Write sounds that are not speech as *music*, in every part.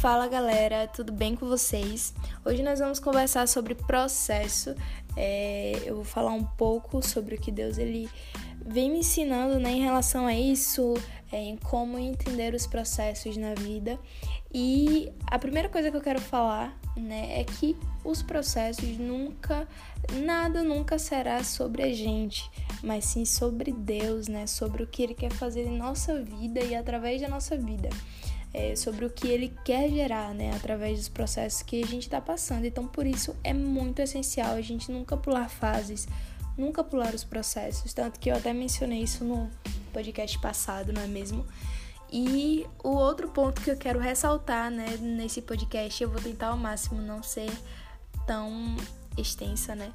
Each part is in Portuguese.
Fala galera, tudo bem com vocês? Hoje nós vamos conversar sobre processo. É, eu vou falar um pouco sobre o que Deus ele vem me ensinando né, em relação a isso, é, em como entender os processos na vida. E a primeira coisa que eu quero falar né, é que os processos nunca, nada nunca será sobre a gente, mas sim sobre Deus, né, sobre o que Ele quer fazer em nossa vida e através da nossa vida. É, sobre o que ele quer gerar, né, através dos processos que a gente está passando. Então, por isso é muito essencial a gente nunca pular fases, nunca pular os processos. Tanto que eu até mencionei isso no podcast passado, não é mesmo? E o outro ponto que eu quero ressaltar, né, nesse podcast, eu vou tentar ao máximo não ser tão extensa, né?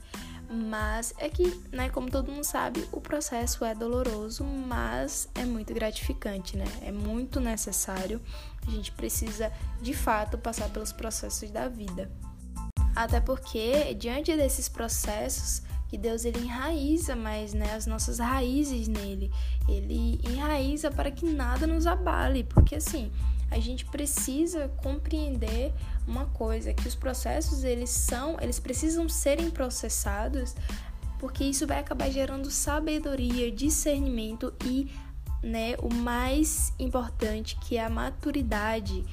Mas é que, né, como todo mundo sabe, o processo é doloroso, mas é muito gratificante, né? É muito necessário. A gente precisa, de fato, passar pelos processos da vida. Até porque, diante desses processos, que Deus ele enraiza mais né, as nossas raízes nele. Ele enraiza para que nada nos abale, porque assim, a gente precisa compreender uma coisa, que os processos eles são, eles precisam serem processados, porque isso vai acabar gerando sabedoria, discernimento e, né, o mais importante que é a maturidade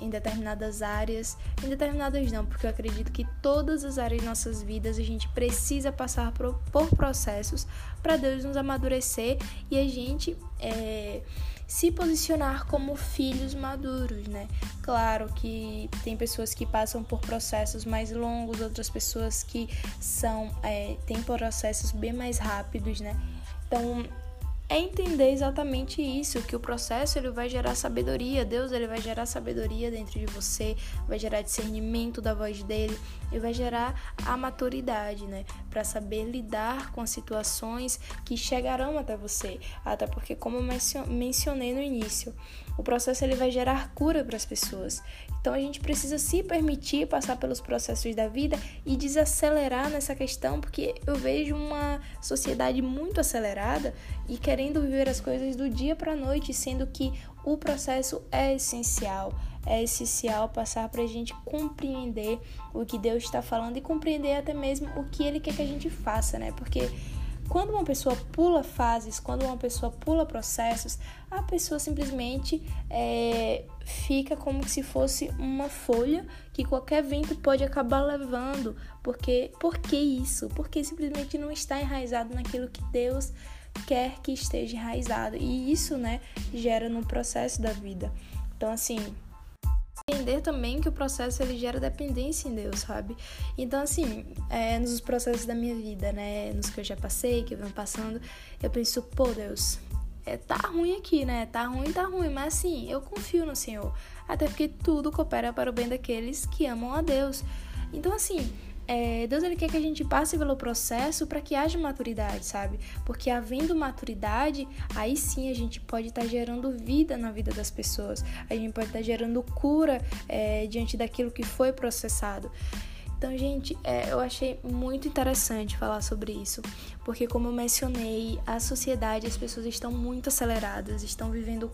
em determinadas áreas, em determinadas não, porque eu acredito que todas as áreas de nossas vidas a gente precisa passar por, por processos para Deus nos amadurecer e a gente é, se posicionar como filhos maduros, né? Claro que tem pessoas que passam por processos mais longos, outras pessoas que são é, têm processos bem mais rápidos, né? Então é entender exatamente isso, que o processo ele vai gerar sabedoria, Deus ele vai gerar sabedoria dentro de você, vai gerar discernimento da voz dele e vai gerar a maturidade, né, para saber lidar com as situações que chegarão até você. Até porque como eu mencionei no início, o processo ele vai gerar cura para as pessoas. Então a gente precisa se permitir passar pelos processos da vida e desacelerar nessa questão, porque eu vejo uma sociedade muito acelerada e querendo viver as coisas do dia para a noite, sendo que o processo é essencial. É essencial passar para a gente compreender o que Deus está falando e compreender até mesmo o que Ele quer que a gente faça, né? Porque quando uma pessoa pula fases, quando uma pessoa pula processos, a pessoa simplesmente é, fica como se fosse uma folha que qualquer vento pode acabar levando. Porque, por que isso? Porque simplesmente não está enraizado naquilo que Deus quer que esteja enraizado. E isso, né, gera no processo da vida. Então, assim, entender também que o processo ele gera dependência em Deus, sabe? Então, assim, é, nos processos da minha vida, né? Nos que eu já passei, que eu venho passando, eu penso, pô, Deus, é, tá ruim aqui, né? Tá ruim, tá ruim, mas assim, eu confio no Senhor. Até porque tudo coopera para o bem daqueles que amam a Deus. Então, assim, é, Deus ele quer que a gente passe pelo processo para que haja maturidade, sabe? Porque havendo maturidade, aí sim a gente pode estar tá gerando vida na vida das pessoas, a gente pode estar tá gerando cura é, diante daquilo que foi processado. Então, gente, é, eu achei muito interessante falar sobre isso, porque, como eu mencionei, a sociedade, as pessoas estão muito aceleradas, estão vivendo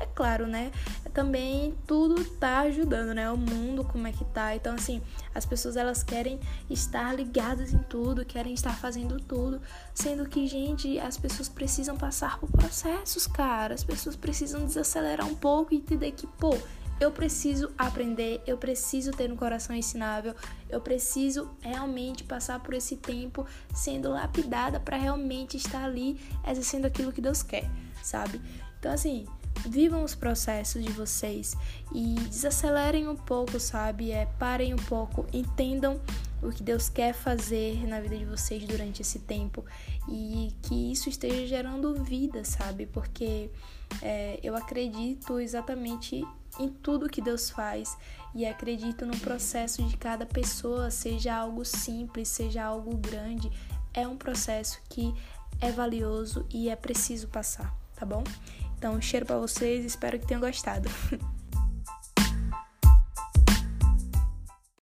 é claro, né? Também tudo tá ajudando, né? O mundo, como é que tá. Então, assim, as pessoas elas querem estar ligadas em tudo, querem estar fazendo tudo. Sendo que, gente, as pessoas precisam passar por processos, cara. As pessoas precisam desacelerar um pouco e entender que, pô, eu preciso aprender, eu preciso ter um coração ensinável, eu preciso realmente passar por esse tempo sendo lapidada para realmente estar ali exercendo aquilo que Deus quer, sabe? Então, assim, vivam os processos de vocês e desacelerem um pouco, sabe? É, parem um pouco, entendam o que Deus quer fazer na vida de vocês durante esse tempo e que isso esteja gerando vida, sabe? Porque é, eu acredito exatamente em tudo que Deus faz e acredito no processo de cada pessoa, seja algo simples, seja algo grande, é um processo que é valioso e é preciso passar, tá bom? Então, cheiro para vocês, espero que tenham gostado. *laughs*